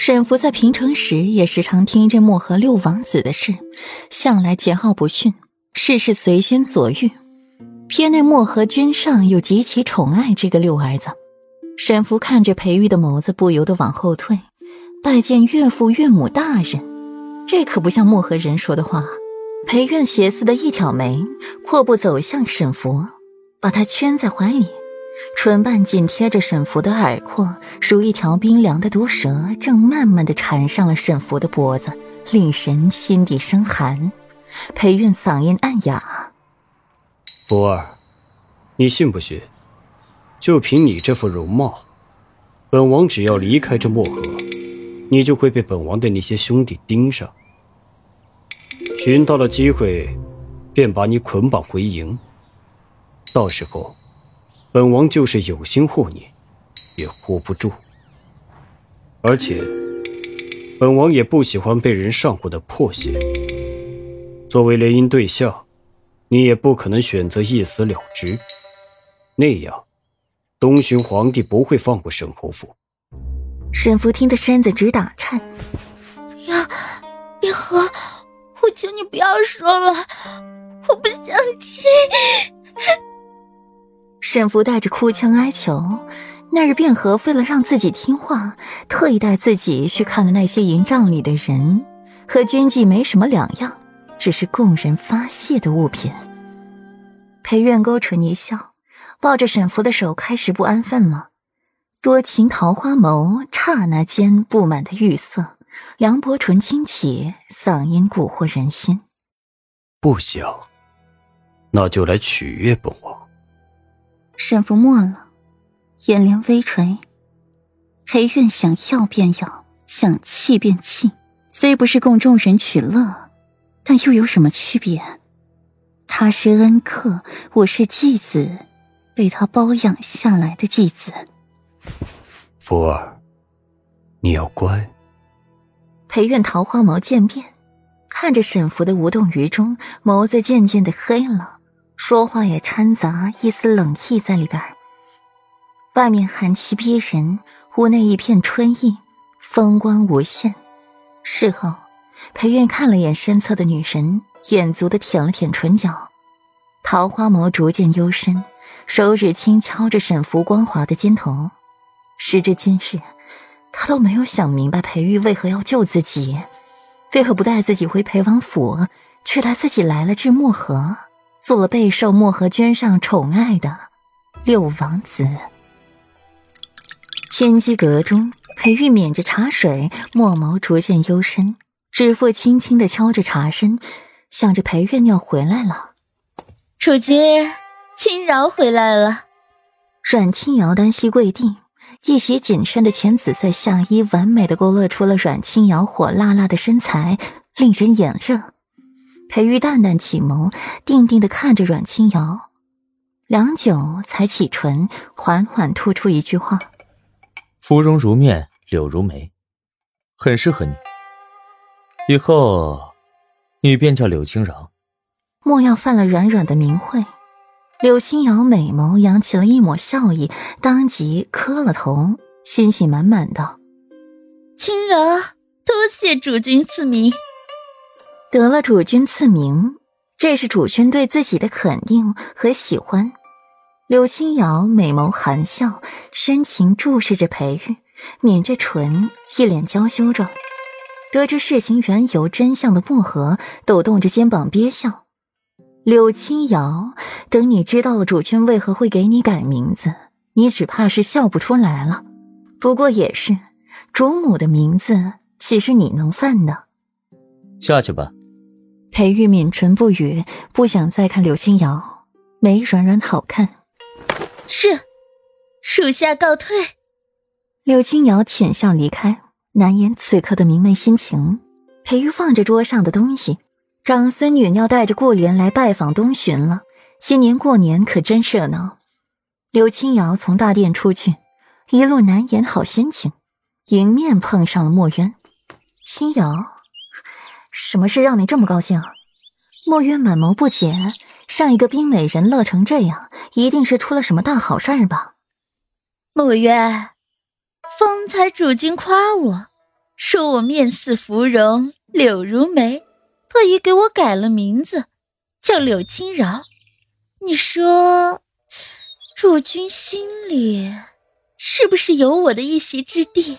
沈福在平城时也时常听这漠河六王子的事，向来桀骜不驯，事事随心所欲。偏那漠河君上又极其宠爱这个六儿子。沈福看着裴玉的眸子，不由得往后退，拜见岳父岳母大人。这可不像漠河人说的话。裴院斜似的一挑眉，阔步走向沈福，把他圈在怀里。唇瓣紧贴着沈福的耳廓，如一条冰凉的毒蛇，正慢慢的缠上了沈福的脖子，令人心底生寒。裴韵嗓音暗哑：“博儿，你信不信？就凭你这副容貌，本王只要离开这漠河，你就会被本王的那些兄弟盯上，寻到了机会，便把你捆绑回营。到时候……”本王就是有心护你，也护不住。而且，本王也不喜欢被人上过的破鞋。作为联姻对象，你也不可能选择一死了之，那样，东巡皇帝不会放过沈侯府。沈福听得身子直打颤。不要，别喝！我求你不要说了，我不想听。沈福带着哭腔哀求，那日卞和为了让自己听话，特意带自己去看了那些营帐里的人，和军妓没什么两样，只是供人发泄的物品。裴苑勾唇一笑，抱着沈福的手开始不安分了，多情桃花眸刹那间布满的玉色，凉薄唇轻启，嗓音蛊惑人心。不想，那就来取悦本王。沈福默了，眼帘微垂。裴苑想要便要，想弃便弃，虽不是供众人取乐，但又有什么区别？他是恩客，我是继子，被他包养下来的继子。福儿，你要乖。裴苑桃花眸渐变，看着沈福的无动于衷，眸子渐渐的黑了。说话也掺杂一丝冷意在里边外面寒气逼人，屋内一片春意，风光无限。事后，裴苑看了眼身侧的女神，眼足的舔了舔唇角，桃花眸逐渐幽深，手指轻敲着沈福光滑的肩头。时至今日，他都没有想明白裴玉为何要救自己，为何不带自己回裴王府，却带自己来了至漠河。做了备受漠河君上宠爱的六王子。天机阁中，裴玉抿着茶水，墨眸逐渐幽深，指腹轻轻的敲着茶身，想着裴月要回来了。楚君，轻饶回来了。阮青瑶单膝跪地，一袭紧身的浅紫色下衣，完美的勾勒出了阮青瑶火辣辣的身材，令人眼热。裴玉淡淡启眸，定定的看着阮清瑶，良久才启唇，缓缓吐出一句话：“芙蓉如面，柳如眉，很适合你。以后，你便叫柳青饶。”莫要犯了软软的名讳。柳青瑶美眸扬起了一抹笑意，当即磕了头，欣喜满满道：“青柔，多谢主君赐名。”得了主君赐名，这是主君对自己的肯定和喜欢。柳青瑶美眸含笑，深情注视着裴玉，抿着唇，一脸娇羞状。得知事情缘由真相的薄荷抖动着肩膀憋笑。柳青瑶，等你知道了主君为何会给你改名字，你只怕是笑不出来了。不过也是，主母的名字岂是你能犯的？下去吧。裴玉抿唇不语，不想再看柳青瑶，眉软软好看。是，属下告退。柳青瑶浅笑离开，难掩此刻的明媚心情。裴玉放着桌上的东西，长孙女要带着顾莲来拜访东巡了。今年过年可真热闹。柳青瑶从大殿出去，一路难掩好心情，迎面碰上了墨渊。青瑶。什么事让你这么高兴？墨渊满眸不解。上一个冰美人乐成这样，一定是出了什么大好事吧？墨渊，方才主君夸我说我面似芙蓉，柳如眉，特意给我改了名字，叫柳青饶。你说，主君心里是不是有我的一席之地？